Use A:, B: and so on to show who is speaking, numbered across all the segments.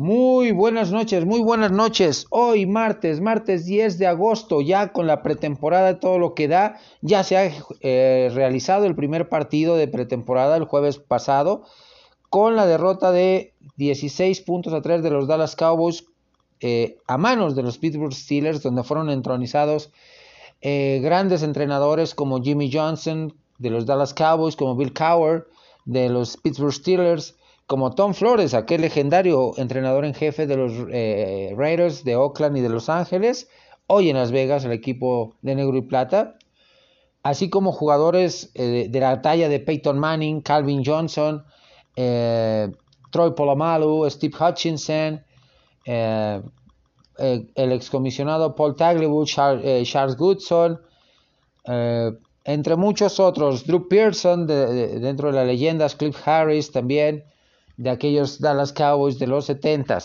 A: Muy buenas noches, muy buenas noches. Hoy martes, martes 10 de agosto, ya con la pretemporada todo lo que da, ya se ha eh, realizado el primer partido de pretemporada el jueves pasado, con la derrota de 16 puntos a 3 de los Dallas Cowboys eh, a manos de los Pittsburgh Steelers, donde fueron entronizados eh, grandes entrenadores como Jimmy Johnson de los Dallas Cowboys, como Bill Cowher de los Pittsburgh Steelers, como Tom Flores, aquel legendario entrenador en jefe de los eh, Raiders de Oakland y de Los Ángeles, hoy en Las Vegas, el equipo de negro y plata, así como jugadores eh, de la talla de Peyton Manning, Calvin Johnson, eh, Troy Polamalu, Steve Hutchinson, el excomisionado Paul Tagliabue, Charles Goodson, entre muchos otros, Drew Pearson, dentro de las leyendas, Cliff Harris también, de aquellos Dallas Cowboys de los 70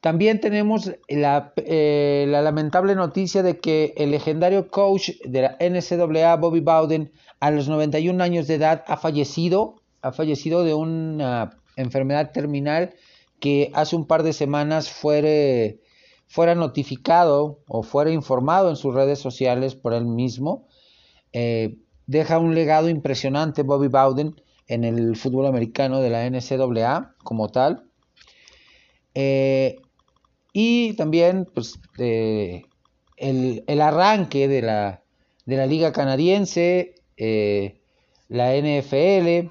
A: También tenemos la, eh, la, lamentable noticia de que el legendario coach de la NCAA, Bobby Bowden, a los 91 años de edad ha fallecido, ha fallecido de una enfermedad terminal que hace un par de semanas fuere, fuera notificado o fuera informado en sus redes sociales por él mismo. Eh, deja un legado impresionante Bobby Bowden en el fútbol americano de la NCAA como tal. Eh, y también pues, el, arranque de la, de la liga canadiense, eh, la NFL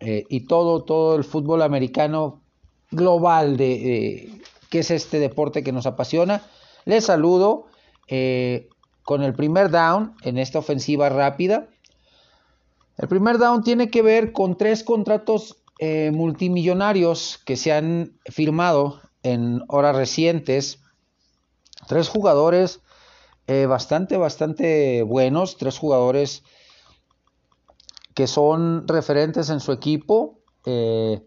A: eh, y todo, todo el fútbol americano global de, que es este deporte que nos apasiona. Les saludo con el primer down en esta ofensiva rápida. El primer down tiene que ver con tres contratos eh, multimillonarios que se han firmado en horas recientes. Tres jugadores eh, bastante, bastante buenos. Tres jugadores que son referentes en su equipo. Eh,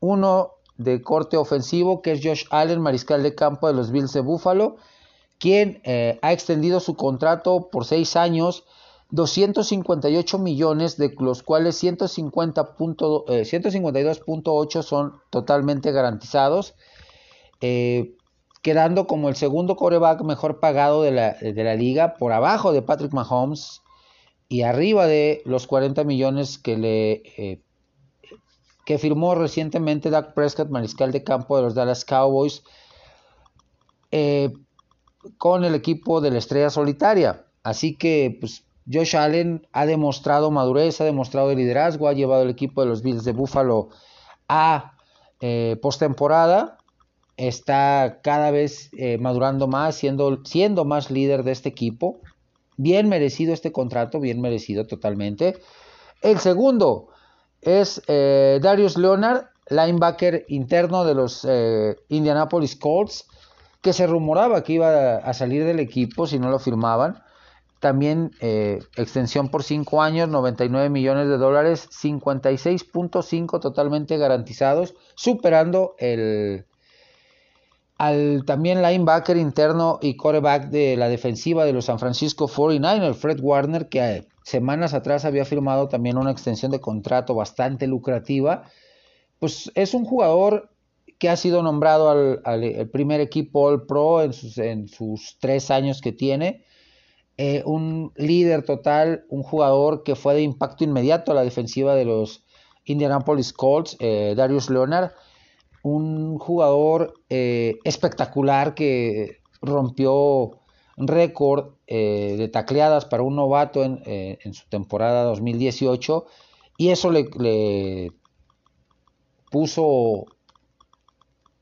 A: uno de corte ofensivo, que es Josh Allen, mariscal de campo de los Bills de Buffalo, quien ha extendido su contrato por seis años 258 millones, de los cuales 152.8 eh, son totalmente garantizados, eh, quedando como el segundo coreback mejor pagado de la, de la, liga, por abajo de Patrick Mahomes y arriba de los 40 millones que le eh, que firmó recientemente Doug Prescott, mariscal de campo de los Dallas Cowboys, con el equipo de la Estrella Solitaria. Así que, pues, Josh Allen ha demostrado madurez, ha demostrado liderazgo, ha llevado el equipo de los Bills de Buffalo a eh, postemporada. Está cada vez eh, madurando más, siendo, siendo más líder de este equipo. Bien merecido este contrato, bien merecido totalmente. El segundo es eh, Darius Leonard, linebacker interno de los eh, Indianapolis Colts, que se rumoraba que iba a salir del equipo si no lo firmaban. También eh, extensión por 5 años, 99 millones de dólares, 56.5 totalmente garantizados, superando el al también linebacker interno y coreback de la defensiva de los San Francisco 49ers, Fred Warner, que eh, semanas atrás había firmado también una extensión de contrato bastante lucrativa. Pues es un jugador que ha sido nombrado al, primer equipo All Pro en sus, en sus tres años que tiene eh, un líder total, un jugador que fue de impacto inmediato a la defensiva de los Indianapolis Colts, eh, Darius Leonard, un jugador eh, espectacular que rompió récord de tacleadas para un novato en, su temporada 2018 y eso le, le puso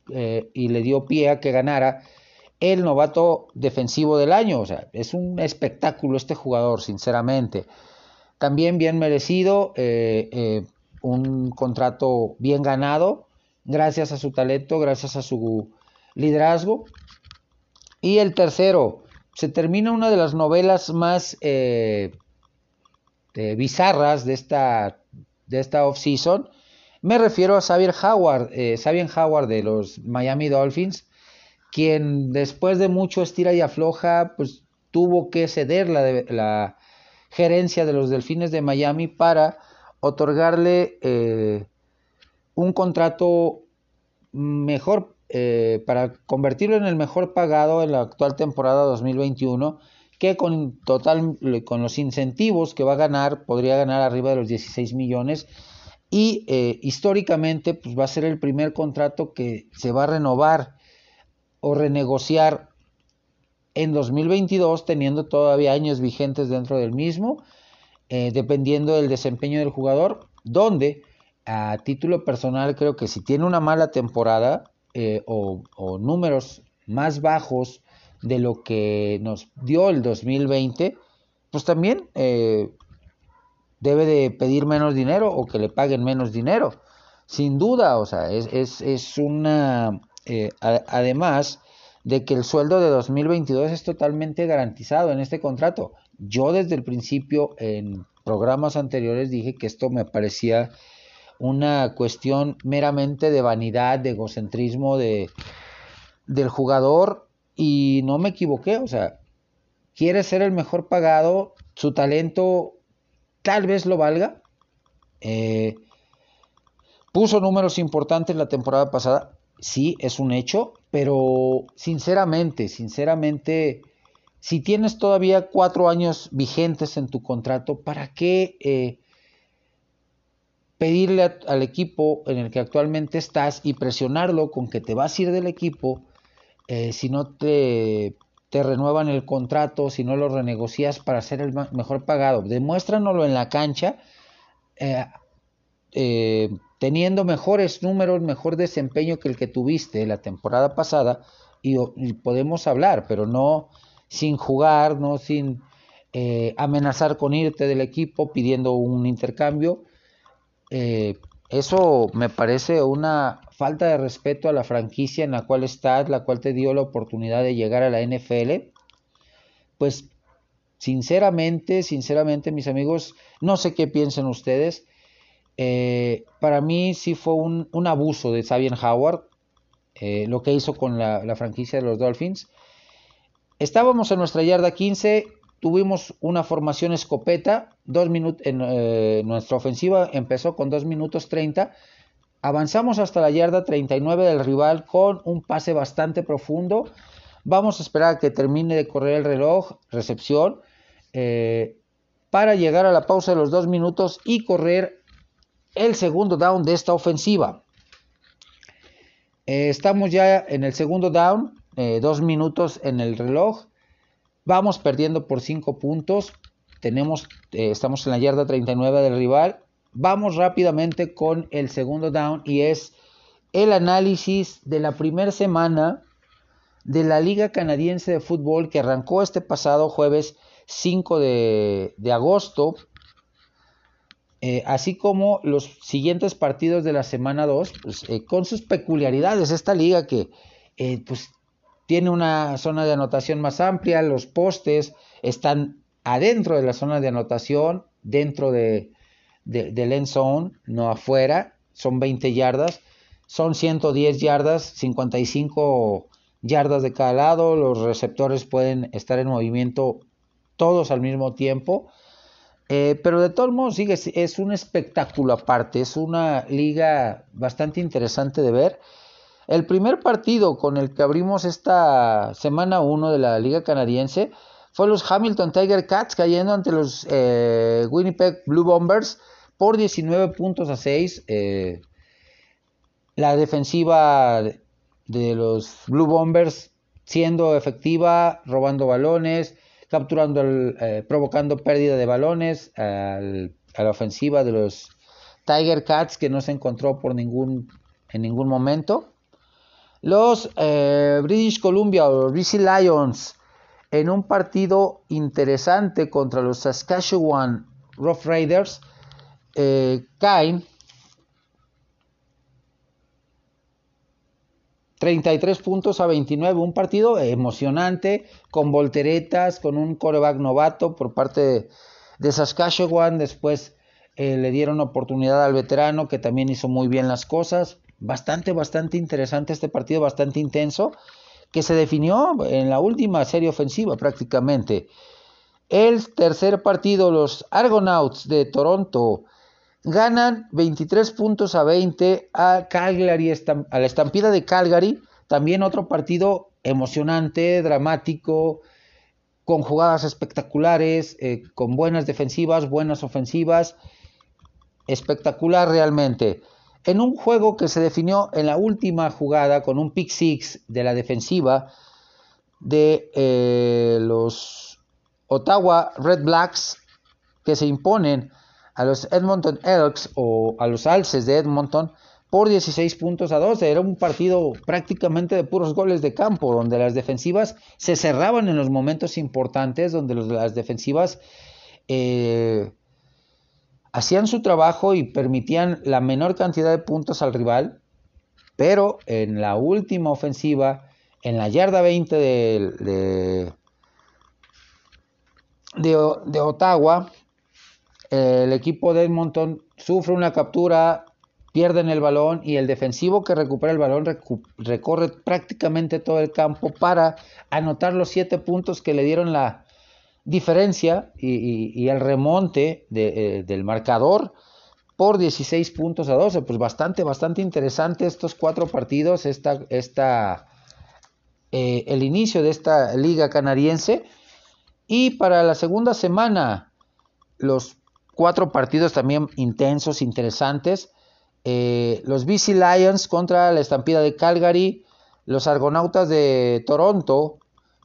A: y le dio pie a que ganara el novato defensivo del año. O sea, es un espectáculo este jugador, sinceramente. También bien merecido, eh, eh, un contrato bien ganado, gracias a su talento, gracias a su liderazgo. Y el tercero, se termina una de las novelas más eh, bizarras de esta, de esta off-season. Me refiero a Xavier Howard, Xavier Howard de los Miami Dolphins, quien después de mucho estira y afloja, pues tuvo que ceder la, gerencia de los Delfines de Miami para otorgarle eh, un contrato mejor, eh, para convertirlo en el mejor pagado en la actual temporada 2021, que con total, con los incentivos que va a ganar, podría ganar arriba de los 16 millones. Y eh, históricamente, pues va a ser el primer contrato que se va a renovar o renegociar en 2022, teniendo todavía años vigentes dentro del mismo, eh, dependiendo del desempeño del jugador, donde a título personal creo que si tiene una mala temporada eh, o, números más bajos de lo que nos dio el 2020, pues también eh, debe de pedir menos dinero o que le paguen menos dinero. Sin duda, o sea, es, es, es una... además, de que el sueldo de 2022 es totalmente garantizado en este contrato. Yo desde el principio en programas anteriores dije que esto me parecía una cuestión meramente de vanidad, de egocentrismo de, del jugador y no me equivoqué, o sea, quiere ser el mejor pagado, su talento tal vez lo valga. Eh, puso números importantes la temporada pasada, sí, es un hecho, pero sinceramente, sinceramente, si tienes todavía cuatro años vigentes en tu contrato, ¿para qué eh, pedirle al equipo en el que actualmente estás y presionarlo con que te vas a ir del equipo eh, si no te, te, renuevan el contrato, si no lo renegocias para ser el mejor pagado? Demuéstranoslo en la cancha. Eh, teniendo mejores números, mejor desempeño que el que tuviste la temporada pasada y, podemos hablar, pero no sin jugar, no sin eh, amenazar con irte del equipo pidiendo un intercambio. Eh, eso me parece una falta de respeto a la franquicia en la cual estás, la cual te dio la oportunidad de llegar a la NFL. Pues sinceramente, sinceramente mis amigos, no sé qué piensen ustedes. Eh, para mí sí fue un, abuso de Xavier Howard, eh, lo que hizo con la, franquicia de los Dolphins. Estábamos en nuestra yarda 15, tuvimos una formación escopeta, dos minutos, en, eh, nuestra ofensiva empezó con 2 minutos 30, avanzamos hasta la yarda 39 del rival con un pase bastante profundo, vamos a esperar a que termine de correr el reloj, recepción, para llegar a la pausa de los 2 minutos y correr el segundo down de esta ofensiva. Eh, estamos ya en el segundo down, eh, dos minutos en el reloj. Vamos perdiendo por cinco puntos. Tenemos, eh, estamos en la yarda 39 del rival. Vamos rápidamente con el segundo down y es el análisis de la primera semana de la Liga Canadiense de Fútbol que arrancó este pasado jueves 5 de, de agosto eh, así como los siguientes partidos de la semana 2, pues, eh, con sus peculiaridades. Esta liga que eh, pues, tiene una zona de anotación más amplia, los postes están adentro de la zona de anotación, dentro de, del end zone, no afuera, son 20 yardas, son 110 yardas, 55 yardas de cada lado, los receptores pueden estar en movimiento todos al mismo tiempo eh, pero de todos modos, sigue, es un espectáculo aparte, es una liga bastante interesante de ver. El primer partido con el que abrimos esta semana 1 de la liga canadiense fue los Hamilton Tiger Cats cayendo ante los eh, Winnipeg Blue Bombers por 19 puntos a 6. Eh, la defensiva de los Blue Bombers siendo efectiva, robando balones, capturando, eh, provocando pérdida de balones a la ofensiva de los Tiger Cats que no se encontró por ningún, en ningún momento. Los eh, British Columbia o BC Lions en un partido interesante contra los Saskatchewan Rough Raiders eh, caen 33 puntos a 29, un partido emocionante, con volteretas, con un coreback novato por parte de, Saskatchewan, después eh, le dieron oportunidad al veterano que también hizo muy bien las cosas, bastante, bastante interesante este partido, bastante intenso, que se definió en la última serie ofensiva prácticamente. El tercer partido, los Argonauts de Toronto ganan 23 puntos a 20 a Calgary, a la estampida de Calgary. También otro partido emocionante, dramático, con jugadas espectaculares, eh, con buenas defensivas, buenas ofensivas. Espectacular realmente. En un juego que se definió en la última jugada con un pick six de la defensiva de eh, los Ottawa Red Blacks que se imponen a los Edmonton Elks o a los Alces de Edmonton por 16 puntos a 12. Era un partido prácticamente de puros goles de campo, donde las defensivas se cerraban en los momentos importantes, donde las defensivas eh, hacían su trabajo y permitían la menor cantidad de puntos al rival, pero en la última ofensiva, en la yarda 20 de, de Ottawa, el equipo de Edmonton sufre una captura, pierden el balón y el defensivo que recupera el balón recorre prácticamente todo el campo para anotar los siete puntos que le dieron la diferencia y, el remonte eh, del marcador por 16 puntos a 12. Pues bastante, bastante interesante estos cuatro partidos, esta, esta, eh, el inicio de esta liga canadiense. Y para la segunda semana, los cuatro partidos también intensos, interesantes. Eh, los BC Lions contra la Estampida de Calgary, los Argonautas de Toronto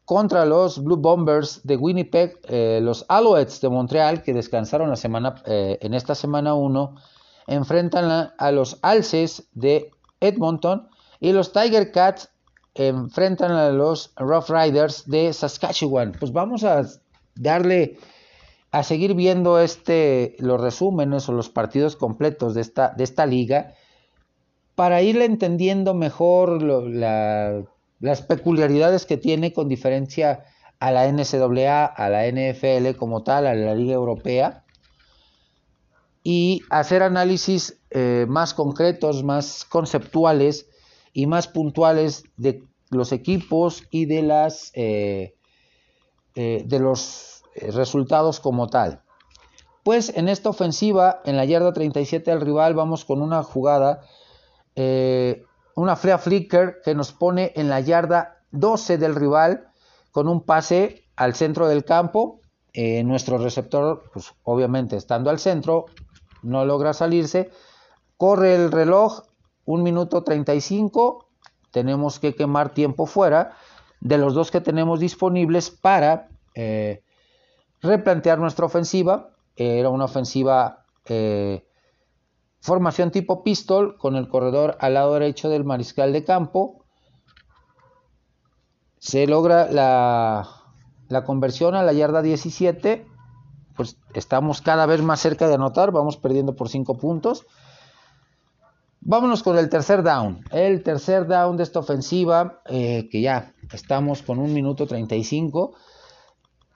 A: contra los Blue Bombers de Winnipeg, eh, los Alouettes de Montreal, que descansaron la semana, eh, en esta semana 1, enfrentan a, los Alces de Edmonton y los Tiger Cats enfrentan a los Rough Riders de Saskatchewan. Pues vamos a darle a seguir viendo este, los resúmenes o los partidos completos de esta, de esta liga para ir entendiendo mejor las peculiaridades que tiene con diferencia a la NCAA, a la NFL como tal, a la Liga Europea, y hacer análisis eh, más concretos, más conceptuales y más puntuales de los equipos y de las eh, eh, de los resultados como tal. Pues en esta ofensiva, en la yarda 37 del rival, vamos con una jugada, eh, una flea flicker que nos pone en la yarda 12 del rival con un pase al centro del campo. Eh, nuestro receptor, pues obviamente estando al centro, no logra salirse. Corre el reloj, 1 minuto 35. Tenemos que quemar tiempo fuera de los dos que tenemos disponibles para replantear nuestra ofensiva. Era una ofensiva eh, formación tipo pistol con el corredor al lado derecho del mariscal de campo. Se logra la, la conversión a la yarda 17. Pues estamos cada vez más cerca de anotar. Vamos perdiendo por 5 puntos. Vámonos con el tercer down. El tercer down de esta ofensiva, eh, que ya estamos con un minuto 35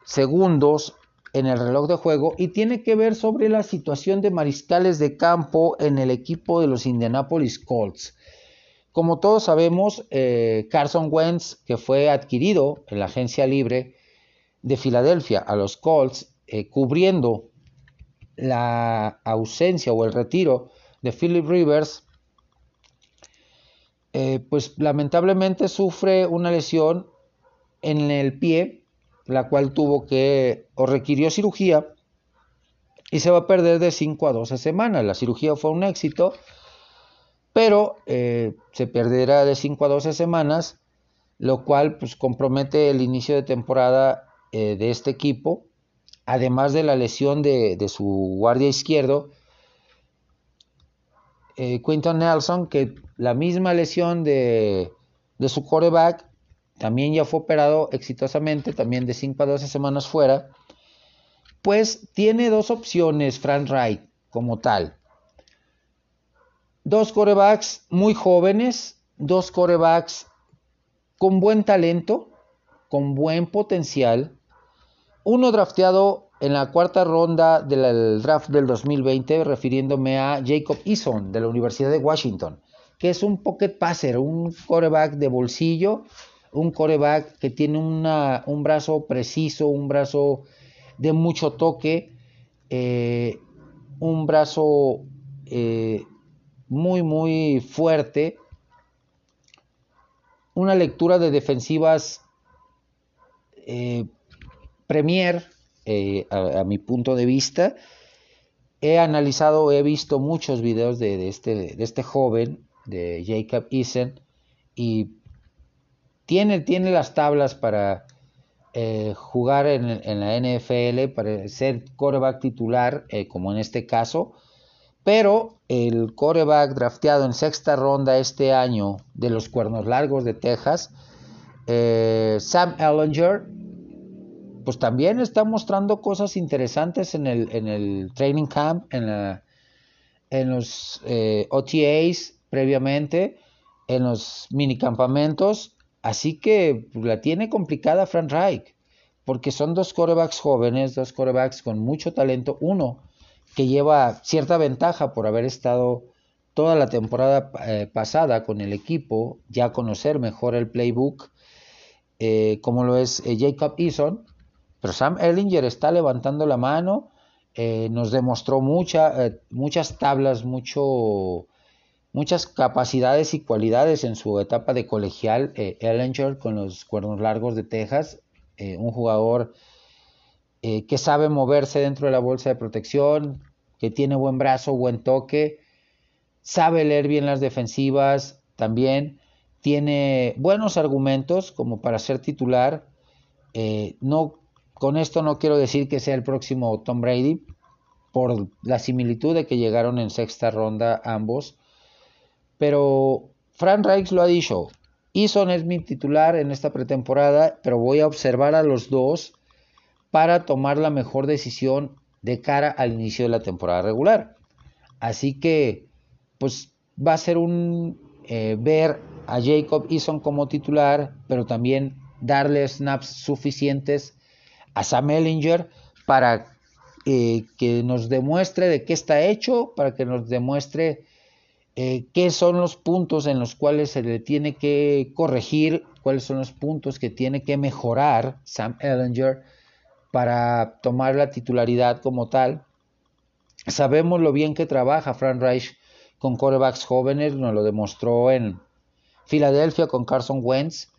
A: segundos en el reloj de juego y tiene que ver sobre la situación de mariscales de campo en el equipo de los Indianapolis Colts. Como todos sabemos, eh, Carson Wentz, que fue adquirido en la agencia libre de Filadelfia a los Colts, eh, cubriendo la ausencia o el retiro de Philip Rivers, eh, pues lamentablemente sufre una lesión en el pie la cual tuvo que o requirió cirugía y se va a perder de 5 a 12 semanas. La cirugía fue un éxito, pero eh, se perderá de 5 a 12 semanas, lo cual pues, compromete el inicio de temporada eh, de este equipo, además de la lesión de, su guardia izquierdo, eh, Quinton Nelson, que la misma lesión de, de su coreback también ya fue operado exitosamente, también de 5 a 12 semanas fuera, pues tiene dos opciones Frank Wright como tal. Dos corebacks muy jóvenes, dos corebacks con buen talento, con buen potencial. Uno drafteado en la cuarta ronda del draft del 2020, refiriéndome a Jacob Eason de la Universidad de Washington, que es un pocket passer, un coreback de bolsillo un coreback que tiene un brazo preciso, un brazo de mucho toque, eh, un brazo eh, muy, muy fuerte. Una lectura de defensivas eh, Premier, eh, a, mi punto de vista. He analizado, he visto muchos videos de, este, de este joven, de Jacob Eason, y tiene, tiene las tablas para eh, jugar en, la NFL, para ser coreback titular, eh, como en este caso, pero el coreback drafteado en sexta ronda este año de los Cuernos Largos de Texas, eh, Sam Ellinger, pues también está mostrando cosas interesantes en el, en el training camp, en, la, en los OTAs previamente, en los minicampamentos Así que pues, la tiene complicada Frank Reich, porque son dos corebacks jóvenes, dos corebacks con mucho talento. Uno que lleva cierta ventaja por haber estado toda la temporada eh, pasada con el equipo, ya conocer mejor el playbook, eh, como lo es eh, Jacob Eason. Pero Sam Ellinger está levantando la mano, nos demostró mucha, muchas tablas, mucho muchas capacidades y cualidades en su etapa de colegial. Eh, con los cuernos largos de Texas, eh, un jugador eh, que sabe moverse dentro de la bolsa de protección, que tiene buen brazo, buen toque, sabe leer bien las defensivas también, tiene buenos argumentos como para ser titular. no, con esto no quiero decir que sea el próximo Tom Brady, por la similitud de que llegaron en sexta ronda ambos pero Frank Reich lo ha dicho. Eason es mi titular en esta pretemporada, pero voy a observar a los dos para tomar la mejor decisión de cara al inicio de la temporada regular. Así que, pues va a ser un eh, ver a Jacob Eason como titular, pero también darle snaps suficientes a Sam Ellinger para eh, que nos demuestre de qué está hecho, para que nos demuestre eh, qué son los puntos en los cuales se le tiene que corregir, cuáles son los puntos que tiene que mejorar Sam Ellinger para tomar la titularidad como tal. Sabemos lo bien que trabaja Frank Reich con corebacks jóvenes, nos lo demostró en Filadelfia con Carson Wentz,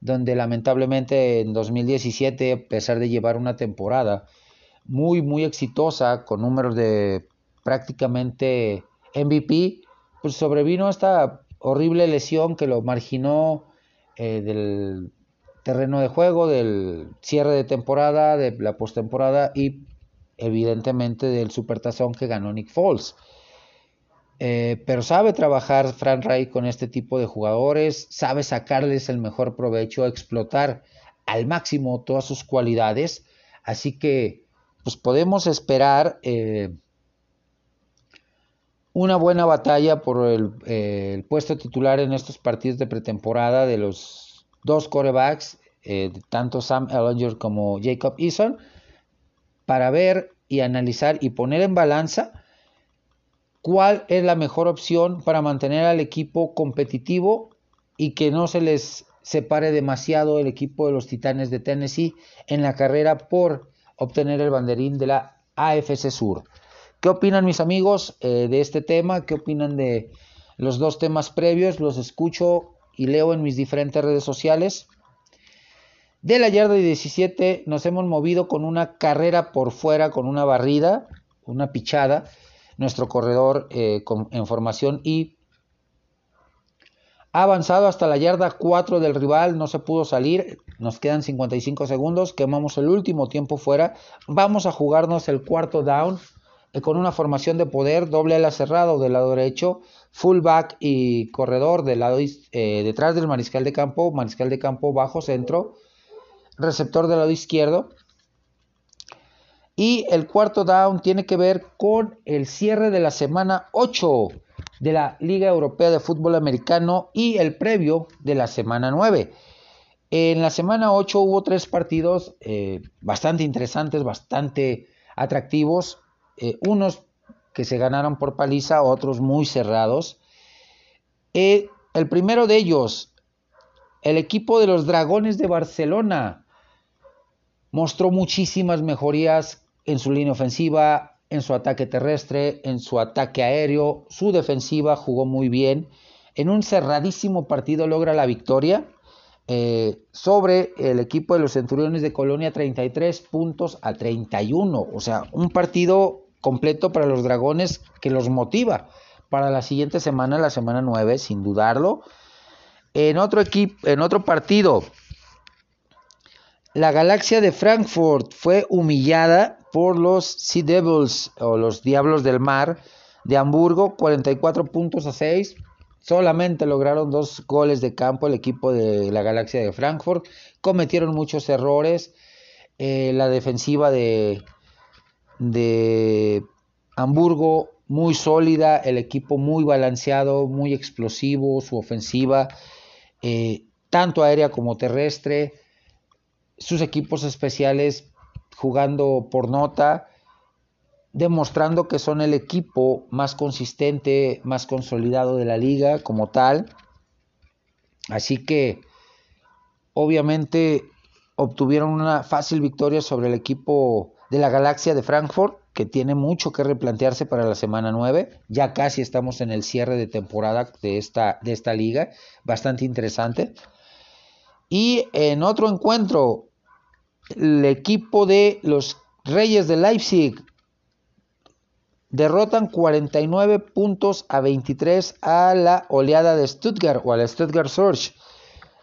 A: donde lamentablemente en 2017, a pesar de llevar una temporada muy, muy exitosa, con números de prácticamente MVP, pues sobrevino esta horrible lesión que lo marginó eh, del terreno de juego, del cierre de temporada, de la postemporada y evidentemente del supertazón que ganó Nick Foles. Eh, pero sabe trabajar Frank Reich con este tipo de jugadores, sabe sacarles el mejor provecho, explotar al máximo todas sus cualidades. Así que, pues podemos esperar eh, una buena batalla por eh, el, puesto titular en estos partidos de pretemporada de los dos corebacks, eh, tanto Sam Ellinger como Jacob Eason, para ver y analizar y poner en balanza cuál es la mejor opción para mantener al equipo competitivo y que no se les separe demasiado el equipo de los Titanes de Tennessee en la carrera por obtener el banderín de la AFC Sur. ¿Qué opinan mis amigos eh, de este tema? ¿Qué opinan de los dos temas previos? Los escucho y leo en mis diferentes redes sociales. De la yarda 17 nos hemos movido con una carrera por fuera, con una barrida, una pichada. Nuestro corredor eh, en formación y ha avanzado hasta la yarda 4 del rival, no se pudo salir, nos quedan 55 segundos, quemamos el último tiempo fuera, vamos a jugarnos el cuarto down con una formación de poder, doble ala cerrado del lado derecho, fullback y corredor del lado eh, detrás del mariscal de campo, mariscal de campo bajo centro, receptor del lado izquierdo. Y el cuarto down tiene que ver con el cierre de la semana 8 de la Liga Europea de Fútbol Americano y el previo de la semana 9. En la semana 8 hubo tres partidos eh, bastante interesantes, bastante atractivos. Eh, unos que se ganaron por paliza, otros muy cerrados. Eh, el primero de ellos, el equipo de los Dragones de Barcelona, mostró muchísimas mejorías en su línea ofensiva, en su ataque terrestre, en su ataque aéreo, su defensiva jugó muy bien. En un cerradísimo partido logra la victoria eh, sobre el equipo de los Centuriones de Colonia 33 puntos a 31. O sea, un partido completo para los Dragones que los motiva para la siguiente semana, la semana 9, sin dudarlo. En otro equipo, en otro partido, la Galaxia de Frankfurt fue humillada por los Sea Devils o los Diablos del Mar de Hamburgo, 44 puntos a 6. Solamente lograron dos goles de campo el equipo de la Galaxia de Frankfurt. Cometieron muchos errores. Eh, la defensiva de, de Hamburgo muy sólida, el equipo muy balanceado, muy explosivo, su ofensiva, eh, tanto aérea como terrestre, sus equipos especiales jugando por nota, demostrando que son el equipo más consistente, más consolidado de la liga como tal. Así que obviamente obtuvieron una fácil victoria sobre el equipo de la Galaxia de Frankfurt, que tiene mucho que replantearse para la semana 9. Ya casi estamos en el cierre de temporada de esta, de esta liga, bastante interesante. Y en otro encuentro, el equipo de los Reyes de Leipzig derrotan 49 puntos a 23 a la oleada de Stuttgart o a la Stuttgart Surge,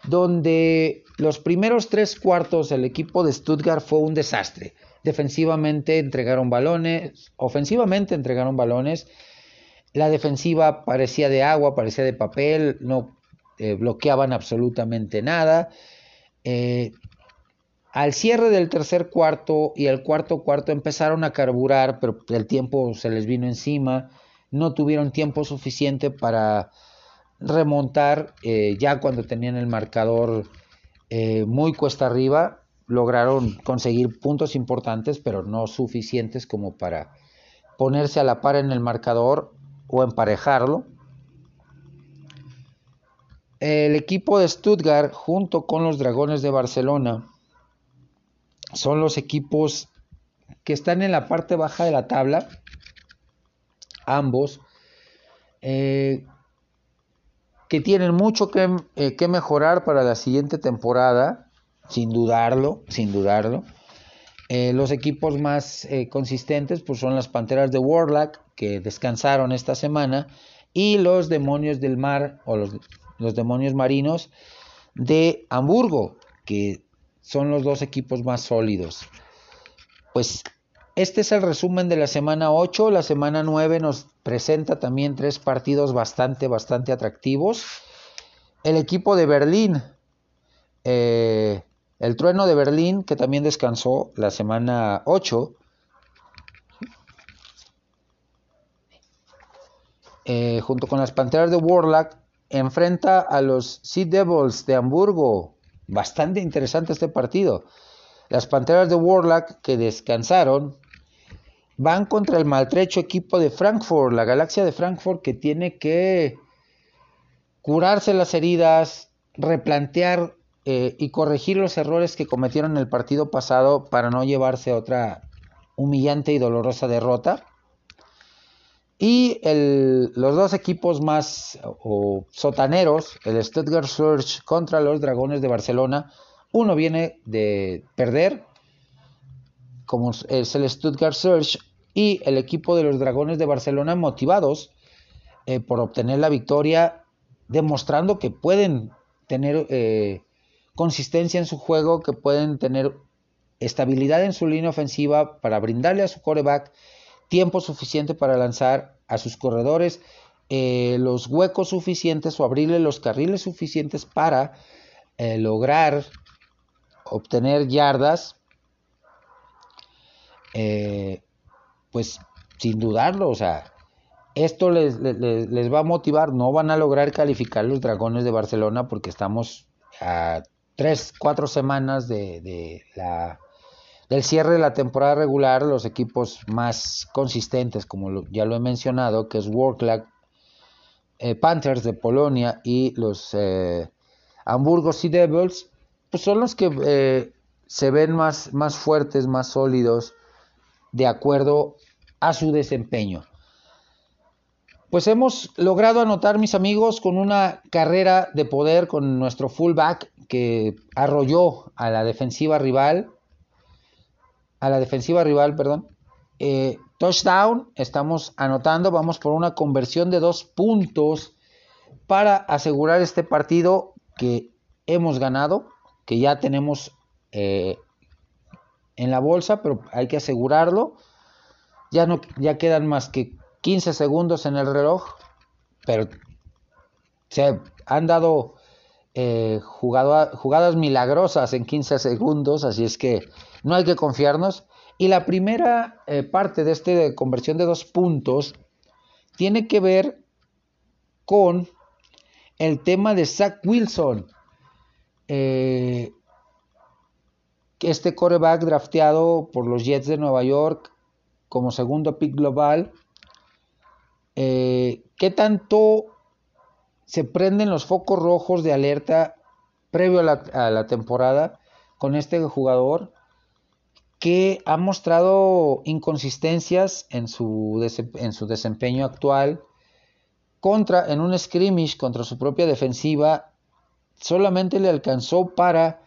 A: donde los primeros tres cuartos el equipo de Stuttgart fue un desastre. Defensivamente entregaron balones, ofensivamente entregaron balones. La defensiva parecía de agua, parecía de papel, no eh, bloqueaban absolutamente nada. Eh, al cierre del tercer cuarto y el cuarto cuarto empezaron a carburar, pero el tiempo se les vino encima. No tuvieron tiempo suficiente para remontar eh, ya cuando tenían el marcador muy cuesta arriba. Lograron conseguir puntos importantes, pero no suficientes como para ponerse a la par en el marcador o emparejarlo. El equipo de Stuttgart, junto con los Dragones de Barcelona, son los equipos que están en la parte baja de la tabla, ambos, eh, que tienen mucho eh, que, mejorar para la siguiente temporada, sin dudarlo, sin dudarlo. Eh, los equipos más consistentes pues son las Panteras de Warlock, que descansaron esta semana, y los Demonios del Mar, o los, los Demonios Marinos de Hamburgo, que son los dos equipos más sólidos. Pues este es el resumen de la semana 8. La semana 9 nos presenta también tres partidos bastante, bastante atractivos. El equipo de Berlín, eh, el trueno de Berlín, que también descansó la semana 8. Eh, junto con las Panteras de Warlock, enfrenta a los Sea Devils de Hamburgo, Bastante interesante este partido. Las Panteras de Warlock que descansaron van contra el maltrecho equipo de Frankfurt, la galaxia de Frankfurt que tiene que curarse las heridas, replantear eh, y corregir los errores que cometieron en el partido pasado para no llevarse otra humillante y dolorosa derrota. Y los dos equipos más sotaneros, el Stuttgart Surge contra los Dragones de Barcelona, uno viene de perder, como es el Stuttgart Surge, y el equipo de los Dragones de Barcelona motivados eh, por obtener la victoria, demostrando que pueden tener eh, consistencia en su juego, que pueden tener estabilidad en su línea ofensiva para brindarle a su coreback tiempo suficiente para lanzar a sus corredores eh, los huecos suficientes o abrirle los carriles suficientes para eh, lograr obtener yardas, eh, pues sin dudarlo, o sea, esto les, les, va a motivar, no van a lograr calificar los dragones de Barcelona porque estamos a tres, cuatro semanas de, de la del cierre de la temporada regular, los equipos más consistentes, como ya lo he mencionado, que es Worklag, eh, Panthers de Polonia y los eh, Hamburgo Sea Devils, pues son los que eh, se ven más, más fuertes, más sólidos, de acuerdo a su desempeño. Pues hemos logrado anotar, mis amigos, con una carrera de poder con nuestro fullback que arrolló a la defensiva rival, a la defensiva rival, perdón. Eh, touchdown, estamos anotando, vamos por una conversión de dos puntos para asegurar este partido que hemos ganado, que ya tenemos eh, en la bolsa, pero hay que asegurarlo. Ya no ya quedan más que 15 segundos en el reloj, pero se han dado eh, jugadas milagrosas en 15 segundos, así es que no hay que confiarnos. Y la primera eh, parte de esta conversión de dos puntos tiene que ver con el tema de Zach Wilson. Eh, este coreback drafteado por los Jets de Nueva York como segundo pick global. Eh, ¿Qué tanto se prenden los focos rojos de alerta previo a la, temporada con este jugador? que ha mostrado inconsistencias en su, en su desempeño actual contra en un scrimmage contra su propia defensiva solamente le alcanzó para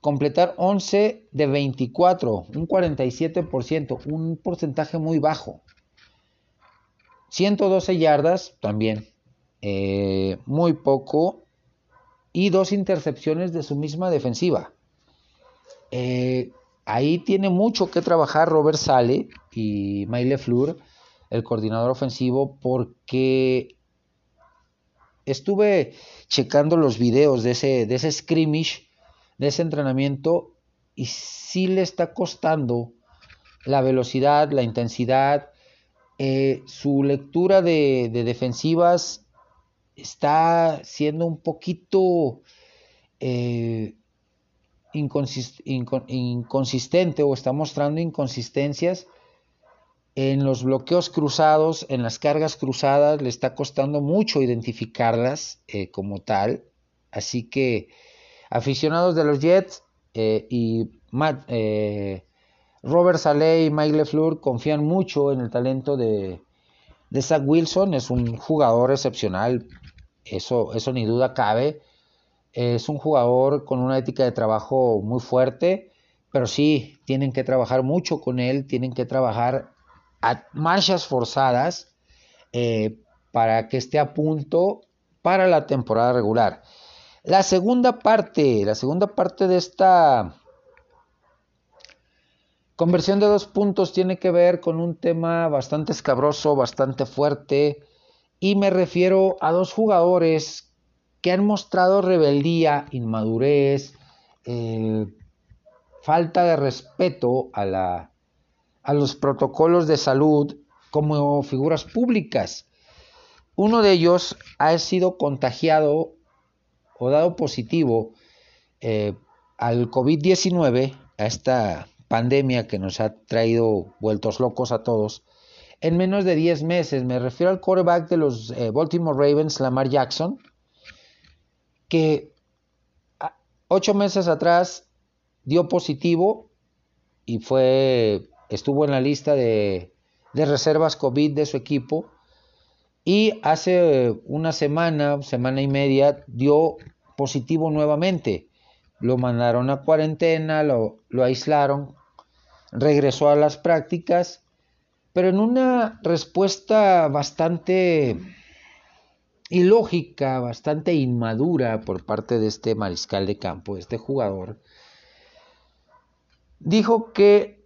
A: completar 11 de 24, un 47%, un porcentaje muy bajo. 112 yardas también, eh, muy poco, y dos intercepciones de su misma defensiva. Eh, ahí tiene mucho que trabajar Robert Sale y Maile Fleur, el coordinador ofensivo, porque estuve checando los videos de ese, de ese scrimmage, de ese entrenamiento, y sí le está costando la velocidad, la intensidad, eh, su lectura de, defensivas está siendo un poquito eh, inconsistente o está mostrando inconsistencias en los bloqueos cruzados, en las cargas cruzadas, le está costando mucho identificarlas eh, como tal. Así que aficionados de los Jets y eh, Robert Saleh y Mike LeFleur confían mucho en el talento de, Zach Wilson. Es un jugador excepcional, eso, eso ni duda cabe. Es un jugador con una ética de trabajo muy fuerte, pero sí, tienen que trabajar mucho con él, tienen que trabajar a marchas forzadas eh, para que esté a punto para la temporada regular. La segunda parte, la segunda parte de esta conversión de dos puntos tiene que ver con un tema bastante escabroso, bastante fuerte, y me refiero a dos jugadores que han mostrado rebeldía, inmadurez, eh, falta de respeto a, los protocolos de salud como figuras públicas. Uno de ellos ha sido contagiado o dado positivo eh, al COVID-19, a esta pandemia que nos ha traído vueltos locos a todos, en menos de 10 meses. Me refiero al quarterback de los eh, Baltimore Ravens, Lamar Jackson, que ocho meses atrás dio positivo y fue estuvo en la lista de, de reservas COVID de su equipo y hace una semana, semana y media dio positivo nuevamente. Lo mandaron a cuarentena, lo, lo aislaron, regresó a las prácticas, pero en una respuesta bastante ilógica, bastante inmadura por parte de este mariscal de campo, este jugador, dijo que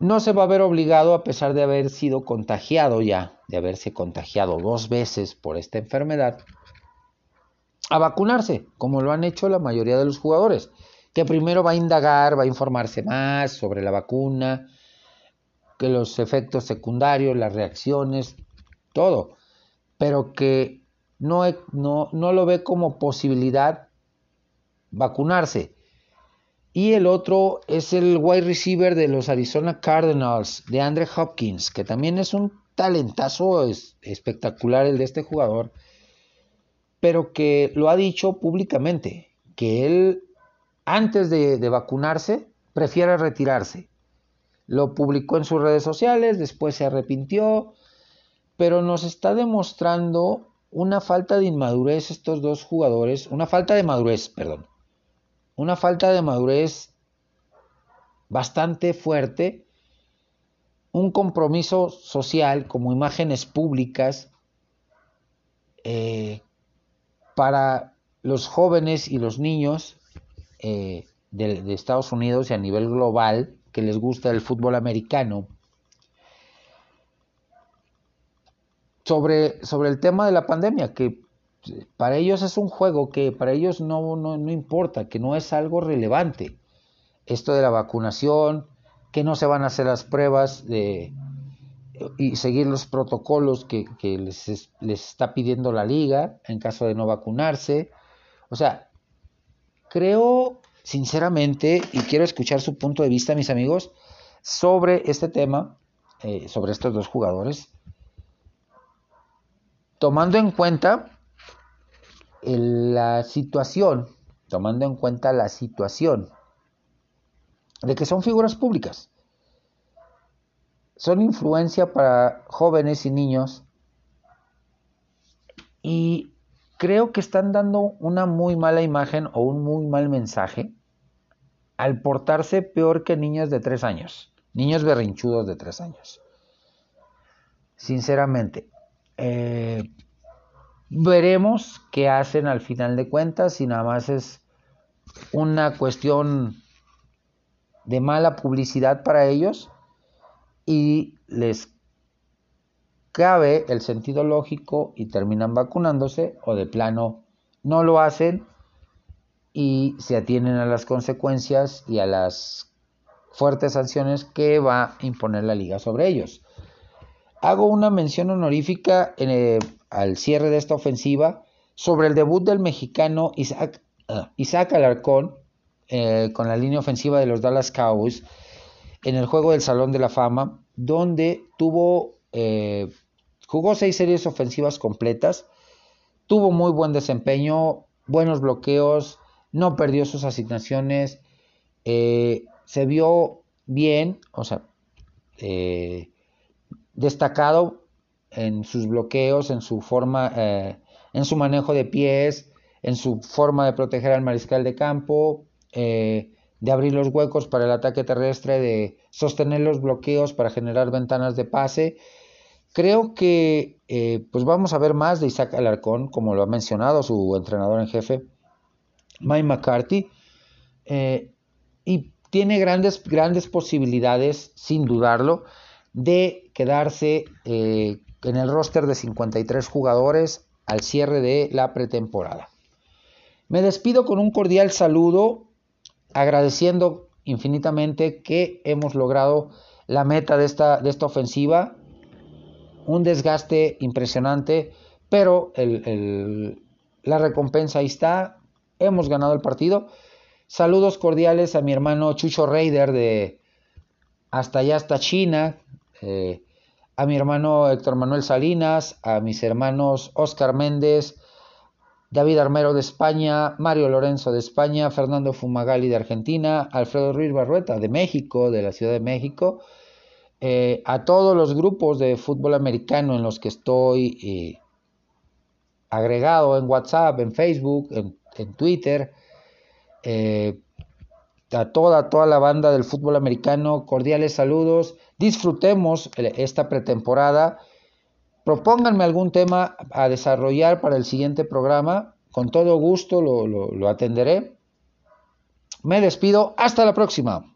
A: no se va a ver obligado, a pesar de haber sido contagiado ya, de haberse contagiado dos veces por esta enfermedad, a vacunarse, como lo han hecho la mayoría de los jugadores, que primero va a indagar, va a informarse más sobre la vacuna, que los efectos secundarios, las reacciones, todo pero que no, no, no lo ve como posibilidad vacunarse. Y el otro es el wide receiver de los Arizona Cardinals, de Andre Hopkins, que también es un talentazo espectacular el de este jugador, pero que lo ha dicho públicamente, que él antes de, vacunarse prefiere retirarse. lo publicó en sus redes sociales, después se arrepintió, pero nos está demostrando una falta de inmadurez estos dos jugadores, una falta de madurez, perdón, una falta de madurez bastante fuerte, un compromiso social como imágenes públicas eh, para los jóvenes y los niños eh, de, Estados Unidos y a nivel global que les gusta el fútbol americano. Sobre, sobre el tema de la pandemia, que para ellos es un juego que para ellos no, no, no importa, que no es algo relevante. Esto de la vacunación, que no se van a hacer las pruebas de, y seguir los protocolos que, les, está pidiendo la liga en caso de no vacunarse. O sea, creo sinceramente, y quiero escuchar su punto de vista, mis amigos, sobre este tema, eh, sobre estos dos jugadores, tomando en cuenta la situación, tomando en cuenta la situación de que son figuras públicas, son influencia para jóvenes y niños y creo que están dando una muy mala imagen o un muy mal mensaje al portarse peor que niños de tres años, niños berrinchudos de tres años. Sinceramente, eh, veremos qué hacen al final de cuentas si nada más es una cuestión de mala publicidad para ellos y les cabe el sentido lógico y terminan vacunándose o de plano no lo hacen y se atienen a las consecuencias y a las fuertes sanciones que va a imponer la liga sobre ellos. Hago una mención honorífica eh, al cierre de esta ofensiva sobre el debut del mexicano Isaac, ah, Isaac Alarcón eh, con la línea ofensiva de los Dallas Cowboys en el juego del Salón de la Fama, donde tuvo eh, Jugó seis series ofensivas completas, tuvo muy buen desempeño, buenos bloqueos, no perdió sus asignaciones, eh, se vio bien, o sea, eh, destacado en sus bloqueos, en su forma, eh, en su manejo de pies, en su forma de proteger al mariscal de campo, de abrir los huecos para el ataque terrestre, de sostener los bloqueos para generar ventanas de pase Creo que eh, pues vamos a ver más de Isaac Alarcón, como lo ha mencionado su entrenador en jefe, Mike McCarthy, eh, y tiene grandes, grandes posibilidades, sin dudarlo, de quedarse eh, en el roster de 53 jugadores al cierre de la pretemporada. Me despido con un cordial saludo, agradeciendo infinitamente que hemos logrado la meta de esta, de esta ofensiva un desgaste impresionante, pero la recompensa ahí está, hemos ganado el partido. Saludos cordiales a mi hermano Chucho Raider de hasta allá hasta China, eh, a mi hermano Héctor Manuel Salinas, a mis hermanos Oscar Méndez, David Armero de España, Mario Lorenzo de España, Fernando Fumagali de Argentina, Alfredo Ruiz Barrueta de México, de la Ciudad de México, eh, a todos los grupos de fútbol americano en los que estoy eh, agregado en WhatsApp, en Facebook, en, Twitter, eh, a toda, toda la banda del fútbol americano, cordiales saludos, disfrutemos esta pretemporada, propónganme algún tema a desarrollar para el siguiente programa, con todo gusto lo atenderé. Me despido, hasta la próxima.